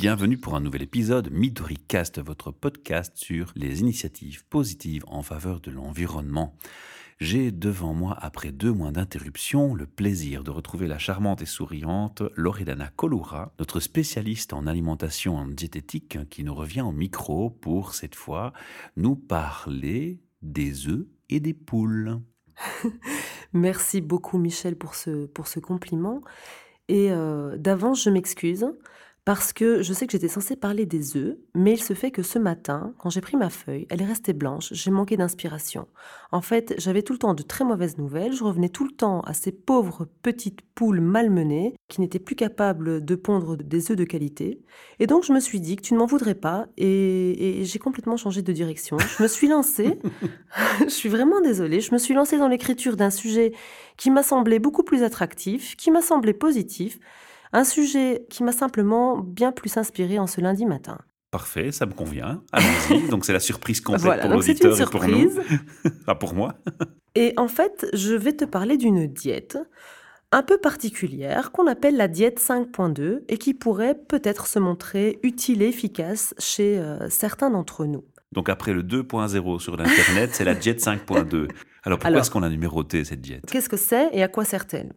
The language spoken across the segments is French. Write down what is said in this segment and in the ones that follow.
Bienvenue pour un nouvel épisode MidoriCast, votre podcast sur les initiatives positives en faveur de l'environnement. J'ai devant moi, après deux mois d'interruption, le plaisir de retrouver la charmante et souriante Loredana Colura, notre spécialiste en alimentation en diététique, qui nous revient au micro pour, cette fois, nous parler des œufs et des poules. Merci beaucoup Michel pour ce, compliment. Et euh, d'avance, je m'excuse parce que je sais que j'étais censée parler des œufs, mais il se fait que ce matin, quand j'ai pris ma feuille, elle est restée blanche, j'ai manqué d'inspiration. En fait, j'avais tout le temps de très mauvaises nouvelles, je revenais tout le temps à ces pauvres petites poules malmenées qui n'étaient plus capables de pondre des œufs de qualité. Et donc je me suis dit que tu ne m'en voudrais pas et, et j'ai complètement changé de direction. Je me suis lancée, je suis vraiment désolée, je me suis lancée dans l'écriture d'un sujet qui m'a semblé beaucoup plus attractif, qui m'a semblé positif. Un sujet qui m'a simplement bien plus inspiré en ce lundi matin. Parfait, ça me convient. Allons-y. donc c'est la surprise complète pour l'auditeur et pour nous. Pas pour moi. et en fait, je vais te parler d'une diète un peu particulière qu'on appelle la diète 5.2 et qui pourrait peut-être se montrer utile et efficace chez euh, certains d'entre nous. Donc après le 2.0 sur l'Internet, c'est la diète 5.2. Alors pourquoi est-ce qu'on a numéroté cette diète? Qu'est-ce que c'est et à quoi sert-elle?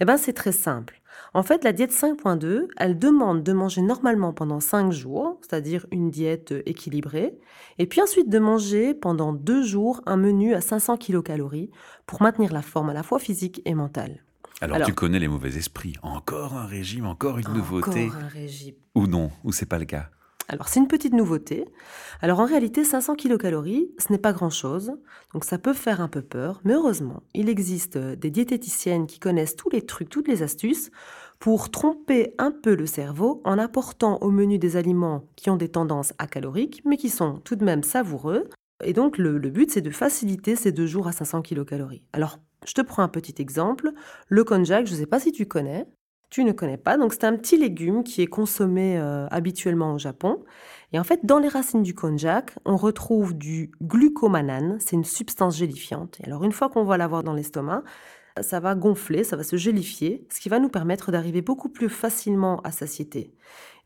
Eh bien c'est très simple. En fait, la diète 5.2, elle demande de manger normalement pendant 5 jours, c'est-à-dire une diète équilibrée, et puis ensuite de manger pendant 2 jours un menu à 500 kilocalories pour maintenir la forme à la fois physique et mentale. Alors, tu connais les mauvais esprits. Encore un régime, encore une nouveauté. Encore un régime. Ou non, ou c'est pas le cas? Alors c'est une petite nouveauté. Alors en réalité, 500 kilocalories, ce n'est pas grand-chose, donc ça peut faire un peu peur, mais heureusement, il existe des diététiciennes qui connaissent tous les trucs, toutes les astuces pour tromper un peu le cerveau en apportant au menu des aliments qui ont des tendances acaloriques, mais qui sont tout de même savoureux. Et donc le, but, c'est de faciliter ces deux jours à 500 kilocalories. Alors, je te prends un petit exemple. Le konjac, je ne sais pas si tu connais tu ne connais pas. Donc c'est un petit légume qui est consommé euh, habituellement au Japon. Et en fait, dans les racines du konjac, on retrouve du glucomanane, c'est une substance gélifiante. Et alors une fois qu'on va l'avoir dans l'estomac, ça va gonfler, ça va se gélifier, ce qui va nous permettre d'arriver beaucoup plus facilement à satiété.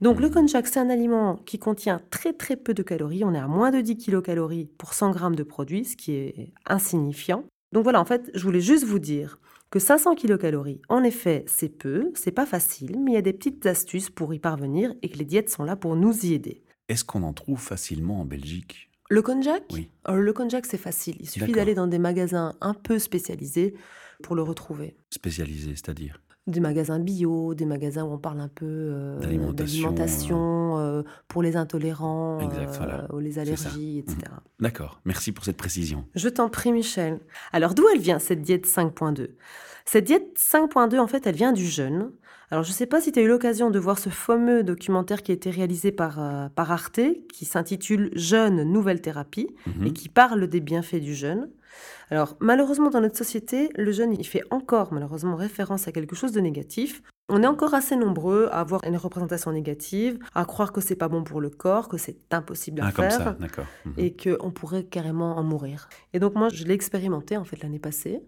Donc le konjac, c'est un aliment qui contient très très peu de calories. On est à moins de 10 kilocalories pour 100 grammes de produit, ce qui est insignifiant. Donc voilà, en fait, je voulais juste vous dire que 500 kilocalories, en effet, c'est peu, c'est pas facile, mais il y a des petites astuces pour y parvenir et que les diètes sont là pour nous y aider. Est-ce qu'on en trouve facilement en Belgique? Le konjac? Oui. Alors, le konjac, c'est facile. Il suffit d'aller dans des magasins un peu spécialisés pour le retrouver. Spécialisés, c'est-à-dire? Des magasins bio, des magasins où on parle un peu euh, d'alimentation euh, pour les intolérants euh, ou les allergies, etc. Mhm. D'accord, merci pour cette précision. Je t'en prie, Michel. Alors, d'où elle vient cette diète 5.2 Cette diète 5.2, en fait, elle vient du jeûne. Alors, je ne sais pas si tu as eu l'occasion de voir ce fameux documentaire qui a été réalisé par, par Arte, qui s'intitule Jeûne, nouvelle thérapie, mhm. et qui parle des bienfaits du jeûne. Alors malheureusement dans notre société, le jeûne, il fait encore malheureusement référence à quelque chose de négatif. On est encore assez nombreux à avoir une représentation négative, à croire que c'est pas bon pour le corps, que c'est impossible à ah, faire, comme ça, mhm. et qu'on pourrait carrément en mourir. Et donc moi, je l'ai expérimenté en fait l'année passée.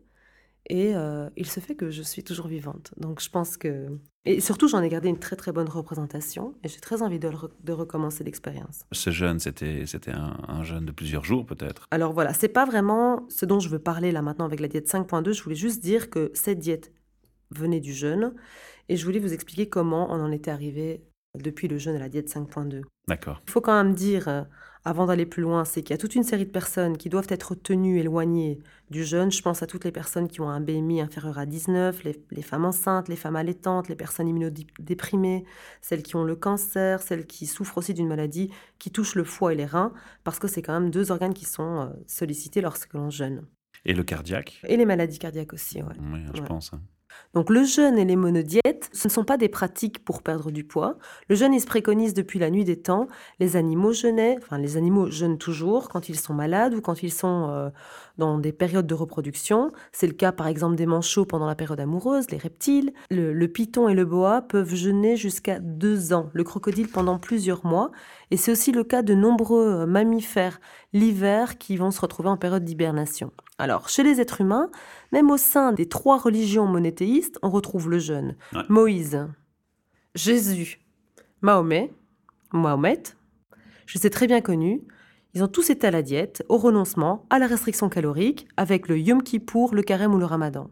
Et euh, il se fait que je suis toujours vivante. Donc je pense que... Et surtout, j'en ai gardé une très très bonne représentation et j'ai très envie de, de recommencer l'expérience. Ce jeûne, c'était, c'était un, un, jeûne de plusieurs jours peut-être? Alors voilà, c'est pas vraiment ce dont je veux parler là maintenant avec la diète 5.2. Je voulais juste dire que cette diète venait du jeûne et je voulais vous expliquer comment on en était arrivé depuis le jeûne à la diète 5.2. D'accord. Il faut quand même dire euh, avant d'aller plus loin, c'est qu'il y a toute une série de personnes qui doivent être tenues éloignées du jeûne. Je pense à toutes les personnes qui ont un BMI inférieur à 19, les, femmes enceintes, les femmes allaitantes, les personnes immunodéprimées, celles qui ont le cancer, celles qui souffrent aussi d'une maladie qui touche le foie et les reins, parce que c'est quand même deux organes qui sont euh, sollicités lorsque l'on jeûne. Et le cardiaque? Et les maladies cardiaques aussi, oui. Oui, je pense. Hein. Donc le jeûne et les monodiètes, ce ne sont pas des pratiques pour perdre du poids. Le jeûne, se préconise depuis la nuit des temps. Les animaux enfin les animaux jeûnent toujours quand ils sont malades ou quand ils sont euh, dans des périodes de reproduction. C'est le cas par exemple des manchots pendant la période amoureuse, les reptiles. Le, le python et le boa peuvent jeûner jusqu'à deux ans, le crocodile pendant plusieurs mois. Et c'est aussi le cas de nombreux euh, mammifères l'hiver qui vont se retrouver en période d'hibernation. Alors, chez les êtres humains, même au sein des trois religions monothéistes, on retrouve le jeûne. Moïse, Jésus, Mahomet, Mohamed. Je sais très bien connu. Ils ont tous été à la diète, au renoncement, à la restriction calorique, avec le Yom Kippour, le carême ou le ramadan.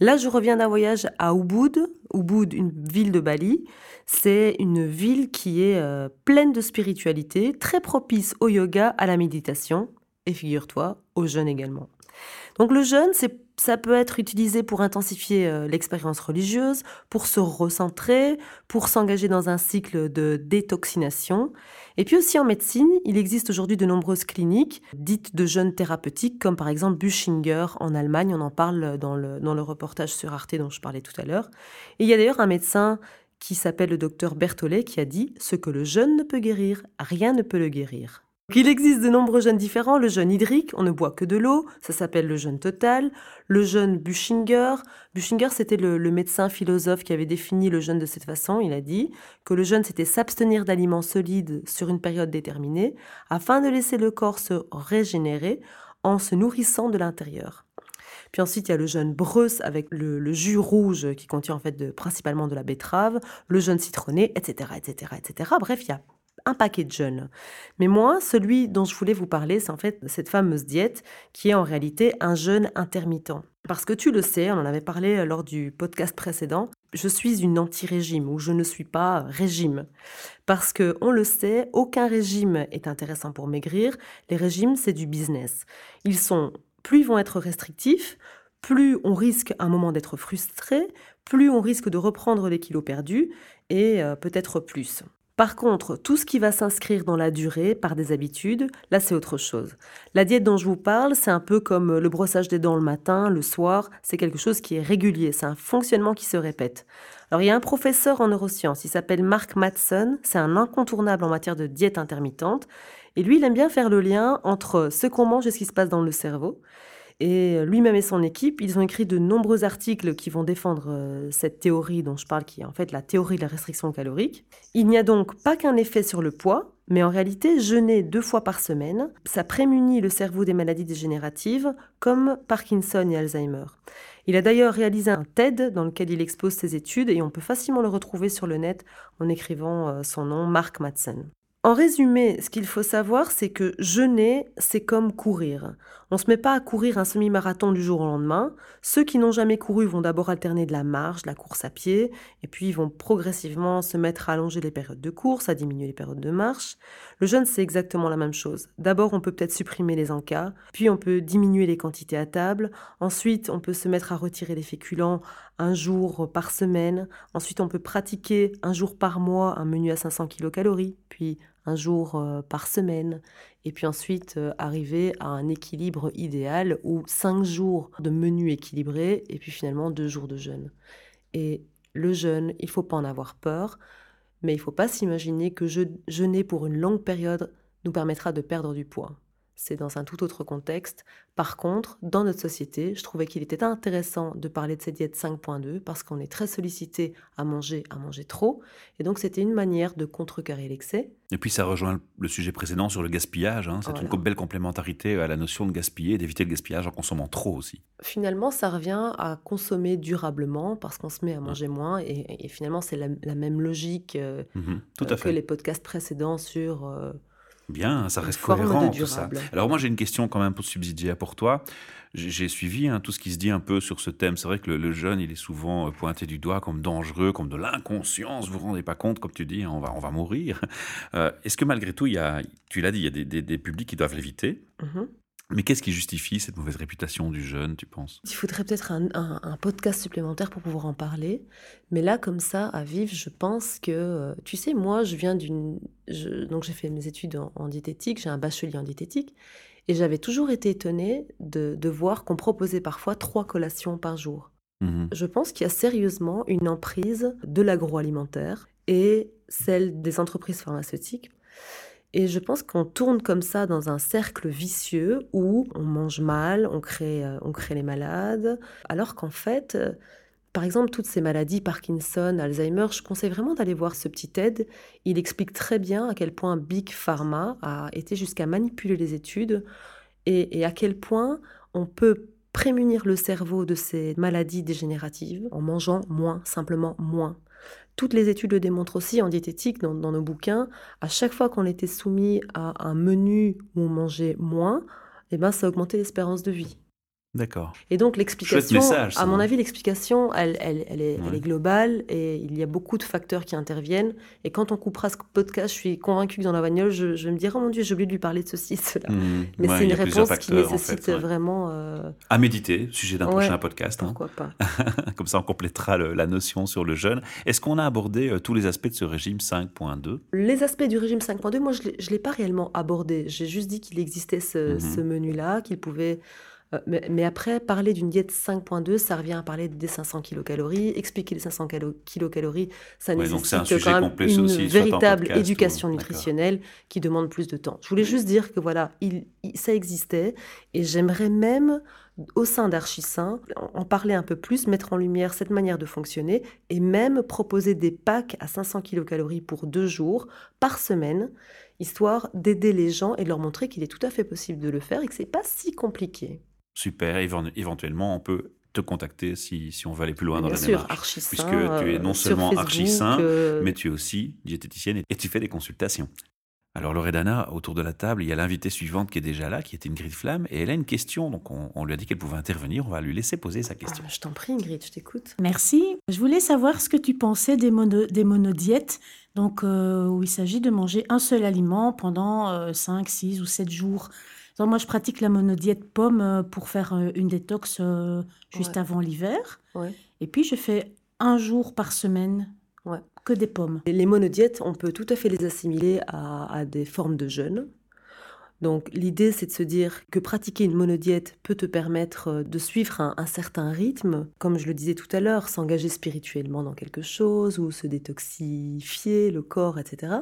Là, je reviens d'un voyage à Ubud, Ubud, une ville de Bali. C'est une ville qui est euh, pleine de spiritualité, très propice au yoga, à la méditation, et figure-toi, au jeûne également. Donc le jeûne, ça peut être utilisé pour intensifier euh, l'expérience religieuse, pour se recentrer, pour s'engager dans un cycle de détoxination. Et puis aussi en médecine, il existe aujourd'hui de nombreuses cliniques dites de jeûne thérapeutique, comme par exemple Buschinger en Allemagne, on en parle dans le, dans le reportage sur Arte dont je parlais tout à l'heure. Et il y a d'ailleurs un médecin qui s'appelle le docteur Berthollet qui a dit ⁇ Ce que le jeûne ne peut guérir, rien ne peut le guérir ⁇ il existe de nombreux jeûnes différents. Le jeûne hydrique, on ne boit que de l'eau, ça s'appelle le jeûne total. Le jeûne Bushinger. Bushinger, c'était le, médecin philosophe qui avait défini le jeûne de cette façon. Il a dit que le jeûne, c'était s'abstenir d'aliments solides sur une période déterminée afin de laisser le corps se régénérer en se nourrissant de l'intérieur. Puis ensuite, il y a le jeûne Breus avec le, jus rouge qui contient en fait principalement de la betterave, le jeûne citronné, etc., etc., etc. Bref, il y a un paquet de jeûnes. Mais moi, celui dont je voulais vous parler, c'est en fait cette fameuse diète qui est en réalité un jeûne intermittent. Parce que tu le sais, on en avait parlé euh, lors du podcast précédent, je suis une anti-régime ou je ne suis pas régime. Parce que, on le sait, aucun régime est intéressant pour maigrir. Les régimes, c'est du business. Ils sont, plus ils vont être restrictifs, plus on risque un moment d'être frustré, plus on risque de reprendre les kilos perdus et euh, peut-être plus. Par contre, tout ce qui va s'inscrire dans la durée par des habitudes, là c'est autre chose. La diète dont je vous parle, c'est un peu comme le brossage des dents le matin, le soir, c'est quelque chose qui est régulier, c'est un fonctionnement qui se répète. Alors il y a un professeur en neurosciences, il s'appelle Mark Matson, c'est un incontournable en matière de diète intermittente, et lui il aime bien faire le lien entre ce qu'on mange et ce qui se passe dans le cerveau. Et lui-même et son équipe, ils ont écrit de nombreux articles qui vont défendre euh, cette théorie dont je parle, qui est en fait la théorie de la restriction calorique. Il n'y a donc pas qu'un effet sur le poids, mais en réalité, jeûner deux fois par semaine, ça prémunit le cerveau des maladies dégénératives comme Parkinson et Alzheimer. Il a d'ailleurs réalisé un TED dans lequel il expose ses études et on peut facilement le retrouver sur le net en écrivant euh, son nom, Mark Madsen. En résumé, ce qu'il faut savoir, c'est que jeûner, c'est comme courir. On ne se met pas à courir un semi-marathon du jour au lendemain. Ceux qui n'ont jamais couru vont d'abord alterner de la marche, de la course à pied, et puis ils vont progressivement se mettre à allonger les périodes de course, à diminuer les périodes de marche. Le jeûne, c'est exactement la même chose. D'abord, on peut peut-être supprimer les encas, puis on peut diminuer les quantités à table. Ensuite, on peut se mettre à retirer les féculents un jour par semaine. Ensuite, on peut pratiquer un jour par mois un menu à 500 kilocalories, puis un jour euh, par semaine, et puis ensuite euh, arriver à un équilibre idéal où cinq jours de menu équilibré, et puis finalement deux jours de jeûne. Et le jeûne, il faut pas en avoir peur, mais il faut pas s'imaginer que jeûner pour une longue période nous permettra de perdre du poids c'est dans un tout autre contexte. Par contre, dans notre société, je trouvais qu'il était intéressant de parler de cette diète 5.2 parce qu'on est très sollicité à manger, à manger trop. Et donc, c'était une manière de contrecarrer l'excès. Et puis, ça rejoint le sujet précédent sur le gaspillage. Hein. C'est une belle complémentarité à la notion de gaspiller, d'éviter le gaspillage en consommant trop aussi. Finalement, ça revient à consommer durablement parce qu'on se met à manger moins. Et, finalement, c'est la, même logique euh, mmh tout à euh, fait. que les podcasts précédents sur... Euh, Bien, ça reste cohérent tout ça. Alors moi j'ai une question quand même pour subsidier pour toi. J'ai suivi hein, tout ce qui se dit un peu sur ce thème. C'est vrai que le, jeune, il est souvent euh, pointé du doigt comme dangereux, comme de l'inconscience. Vous vous rendez pas compte, comme tu dis, on va, on va mourir. Euh, est-ce que malgré tout, il y a, tu l'as dit, il y a des, des, publics qui doivent l'éviter? Mm-hmm. Mais qu'est-ce qui justifie cette mauvaise réputation du jeune, tu penses? Il faudrait peut-être un, podcast supplémentaire pour pouvoir en parler. Mais là, comme ça, à vivre, je pense que, euh, tu sais, moi, je viens d'une... donc j'ai fait mes études en, diététique, j'ai un bachelier en diététique. Et j'avais toujours été étonnée de, voir qu'on proposait parfois trois collations par jour. Mmh je pense qu'il y a sérieusement une emprise de l'agroalimentaire et celle des entreprises pharmaceutiques et je pense qu'on tourne comme ça dans un cercle vicieux où on mange mal, on crée, euh, on crée les malades, alors qu'en fait, euh, par exemple, toutes ces maladies, Parkinson, Alzheimer, je conseille vraiment d'aller voir ce petit TED. Il explique très bien à quel point Big Pharma a été jusqu'à manipuler les études et, et à quel point on peut prémunir le cerveau de ces maladies dégénératives en mangeant moins, simplement moins. Toutes les études le démontrent aussi en diététique, dans, nos bouquins. À chaque fois qu'on était soumis à un menu où on mangeait moins, eh ben, ça augmentait l'espérance de vie. D'accord. Et donc l'explication, message, à mon hein. avis, l'explication, elle, elle, elle est, elle Ouais. est globale et il y a beaucoup de facteurs qui interviennent. Et quand on coupera ce podcast, je suis convaincue que dans la bagnole, je, je vais me dire, oh mon Dieu, j'ai oublié de lui parler de ceci, de cela. Mhm. Mais Ouais, c'est une réponse qui en nécessite fait, ouais. vraiment, euh, À méditer, sujet d'un prochain podcast. hein. pourquoi pas. Comme ça, on complétera le- la notion sur le jeûne. Est-ce qu'on a abordé euh, tous les aspects de ce régime 5.2 Les aspects du régime 5.2, moi, je ne l'ai pas réellement abordé. J'ai juste dit qu'il existait ce, Mhm. ce menu-là, qu'il pouvait... euh, mais, mais après, parler d'une diète 5.2, ça revient à parler des 500 kilocalories. Expliquer les 500 calo- kilocalories, ça Ouais, un nécessite sujet quand même une aussi, véritable podcast éducation nutritionnelle qui demande plus de temps. Je voulais juste dire que voilà, il, il- ça existait et j'aimerais même, au sein d'Archisain, en, en parler un peu plus, mettre en lumière cette manière de fonctionner et même proposer des packs à 500 kilocalories pour deux jours par semaine, histoire d'aider les gens et de leur montrer qu'il est tout à fait possible de le faire et que c'est pas si compliqué. Super. Évent- Éventuellement, on peut te contacter si, si on veut aller plus loin dans Bien la sûr, démarche. Archisain, puisque tu es non euh, sur seulement Facebook, Archisain, euh, mais tu es aussi diététicienne et- et tu fais des consultations. Alors Loredana, autour de la table, il y a l'invitée suivante qui est déjà là, qui est Ingrid Flamme, et elle a une question, donc on, on lui a dit qu'elle pouvait intervenir, on va lui laisser poser sa question. ah, je t'en prie Ingrid, je t'écoute. Merci. Je voulais savoir ce que tu pensais des, mono, des monodiètes, donc euh, où il s'agit de manger un seul aliment pendant euh, 5, 6 ou 7 jours. Moi, je pratique la monodiète pomme euh, pour faire euh, une détox euh, juste Ouais. avant l'hiver. Ouais. Et puis, je fais un jour par semaine Ouais. que des pommes. Et Les monodiètes, on peut tout à fait les assimiler à, à des formes de jeûne. Donc l'idée, c'est de se dire que pratiquer une monodiète peut te permettre euh, de suivre un, un certain rythme, comme je le disais tout à l'heure, s'engager spirituellement dans quelque chose ou se détoxifier le corps, etc.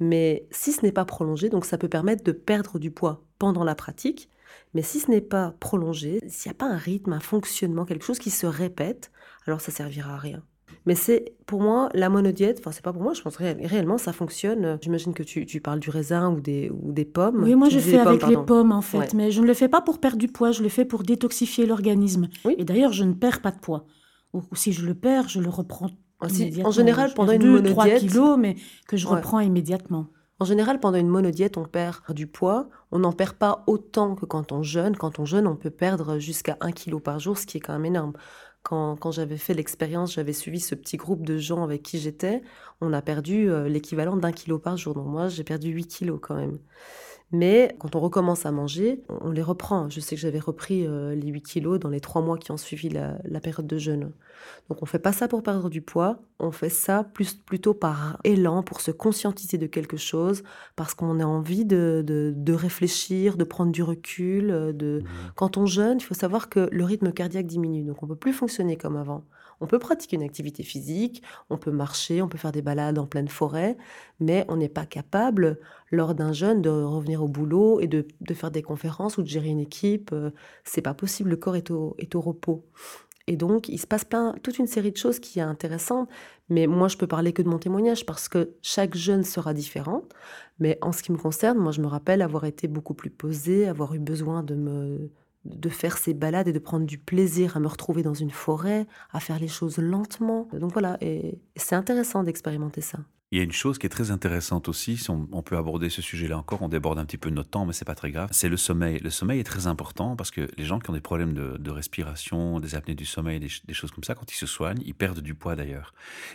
Mais si ce n'est pas prolongé, donc ça peut permettre de perdre du poids pendant la pratique. Mais si ce n'est pas prolongé, s'il n'y a pas un rythme, un fonctionnement, quelque chose qui se répète, alors ça servira à rien. Mais c'est pour moi la monodiète, enfin c'est pas pour moi, je pense ré- réellement ça fonctionne. J'imagine que tu, tu parles du raisin ou des, ou des pommes. Oui, moi, Tu je fais pommes, avec les pommes, en fait. Ouais. Mais je ne le fais pas pour perdre du poids, je le fais pour détoxifier l'organisme. Oui. Et d'ailleurs, je ne perds pas de poids. Ou, ou si je le perds, je le reprends Ah, immédiatement. en général, pendant une kilos, mais que je Ouais. reprends immédiatement. En général, pendant une monodiète, on perd du poids. On n'en perd pas autant que quand on jeûne. Quand on jeûne, on peut perdre jusqu'à 1 kg par jour, ce qui est quand même énorme. Quand, j'avais fait l'expérience, j'avais suivi ce petit groupe de gens avec qui j'étais, on a perdu euh, l'équivalent d'un kilo par jour. Donc moi, j'ai perdu 8 kilos quand même. Mais quand on recommence à manger, on les reprend. Je sais que j'avais repris euh, les 8 kilos dans les 3 mois qui ont suivi la, la période de jeûne. Donc on fait pas ça pour perdre du poids, on fait ça plus, plutôt par élan, pour se conscientiser de quelque chose, parce qu'on a envie de, de, de réfléchir, de prendre du recul. euh, De... Mhm. Quand on jeûne, il faut savoir que le rythme cardiaque diminue, donc on peut plus fonctionner comme avant. On peut pratiquer une activité physique, on peut marcher, on peut faire des balades en pleine forêt, mais on n'est pas capable, lors d'un jeûne, de revenir au boulot et de, faire des conférences ou de gérer une équipe. euh, C'est pas possible, le corps est au, repos. Et donc, il se passe toute une série de choses qui est intéressante. Mais moi, je peux parler que de mon témoignage parce que chaque jeune sera différent. Mais en ce qui me concerne, moi, je me rappelle avoir été beaucoup plus posée, avoir eu besoin de me de faire ces balades et de prendre du plaisir à me retrouver dans une forêt, à faire les choses lentement. Donc voilà, et c'est intéressant d'expérimenter ça. Il y a une chose qui est très intéressante aussi, si on, peut aborder ce sujet-là encore, on déborde un petit peu de notre temps, mais c'est pas très grave, c'est le sommeil. Le sommeil est très important parce que les gens qui ont des problèmes de, respiration, des apnées du sommeil, des choses comme ça, quand ils se soignent, ils perdent du poids d'ailleurs.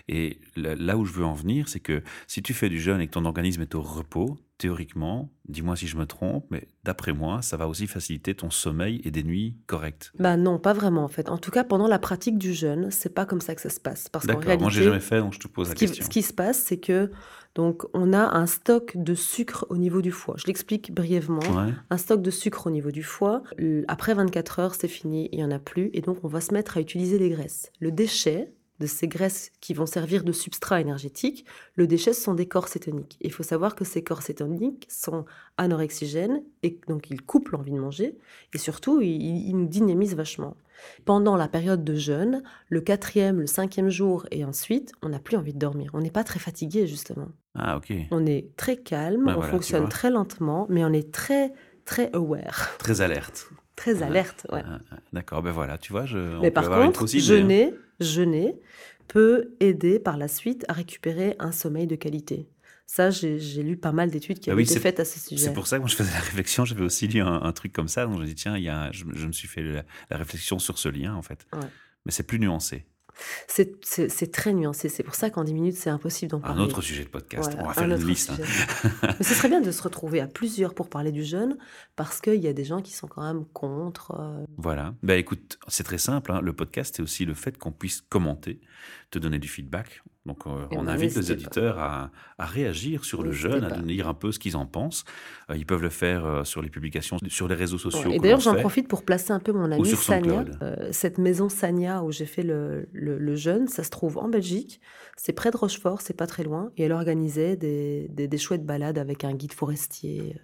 Et là, là où je veux en venir, c'est que si tu fais du jeûne et que ton organisme est au repos, théoriquement, dis-moi si je me trompe, mais d'après moi, ça va aussi faciliter ton sommeil et des nuits correctes. Bah non, pas vraiment en fait. En tout cas, pendant la pratique du jeûne, c'est pas comme ça que ça se passe. Parce qu'en D'accord, réalité, moi j'ai jamais fait, donc je te pose ce la qui, question. ce qui se passe, c'est que donc on a un stock de sucre au niveau du foie. Je l'explique brièvement. Ouais. Un stock de sucre au niveau du foie. Après 24 heures, c'est fini, il y en a plus, et donc on va se mettre à utiliser les graisses. Le déchet de ces graisses qui vont servir de substrat énergétique, le déchet ce sont des corps cétoniques. Il faut savoir que ces corps cétoniques sont anorexigènes et donc ils coupent l'envie de manger et surtout ils, ils nous dynamisent vachement. Pendant la période de jeûne, le quatrième, le cinquième jour et ensuite, on n'a plus envie de dormir. On n'est pas très fatigué justement. Ah ok, On est très calme, Ben on voilà, fonctionne très lentement, mais on est très très aware. très alerte. Très alerte, ouais. Ah, ah, D'accord, ben voilà, tu vois, je, on Mais peut par avoir une contre, hein. jeûner, jeûner peut aider par la suite à récupérer un sommeil de qualité. Ça, j'ai lu pas mal d'études qui Bah avaient oui, été faites à ce sujet. C'est pour ça que moi je faisais la réflexion, j'avais aussi lu un, un truc comme ça, donc je me dis tiens, il y a, je, je me suis fait la, la réflexion sur ce lien en fait. Ouais. Mais c'est plus nuancé. C'est- très nuancé. C'est pour ça qu'en 10 minutes, c'est impossible d'en Un parler. autre sujet de podcast, Voilà, on va un faire une liste. hein. Mais ce serait bien de se retrouver à plusieurs pour parler du jeûne, parce qu'il y a des gens qui sont quand même contre. euh, Voilà. Bah écoute, c'est très simple. hein. Le podcast, c'est aussi le fait qu'on puisse commenter, te donner du feedback. Donc, euh, Eh on ben, invite les auditeurs à, à réagir sur le jeûne, à dire un peu ce qu'ils en pensent. Euh, ils peuvent le faire euh, sur les publications, sur les réseaux sociaux. Ouais, Et d'ailleurs, j'en profite pour placer un peu mon ami Sania. Cette maison Sania où j'ai fait le, le, le jeûne, ça se trouve en Belgique. C'est près de Rochefort, c'est pas très loin. Et elle organisait des, des, des chouettes balades avec un guide forestier.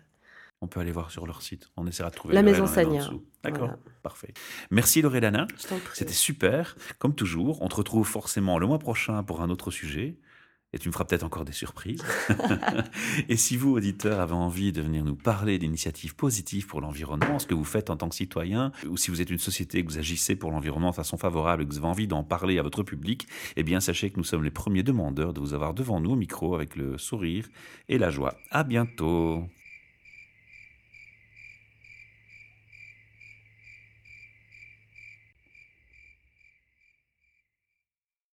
On peut aller voir sur leur site. On essaiera de trouver La maison dessous. D'accord, Voilà. parfait. Merci Loredana. C'était super. Comme toujours, on te retrouve forcément le mois prochain pour un autre sujet. Et tu me feras peut-être encore des surprises. et si vous, auditeurs, avez envie de venir nous parler d'initiatives positives pour l'environnement, ce que vous faites en tant que citoyen, ou si vous êtes une société que vous agissez pour l'environnement de façon favorable et que vous avez envie d'en parler à votre public, eh bien sachez que nous sommes les premiers demandeurs de vous avoir devant nous au micro avec le sourire et la joie. À bientôt.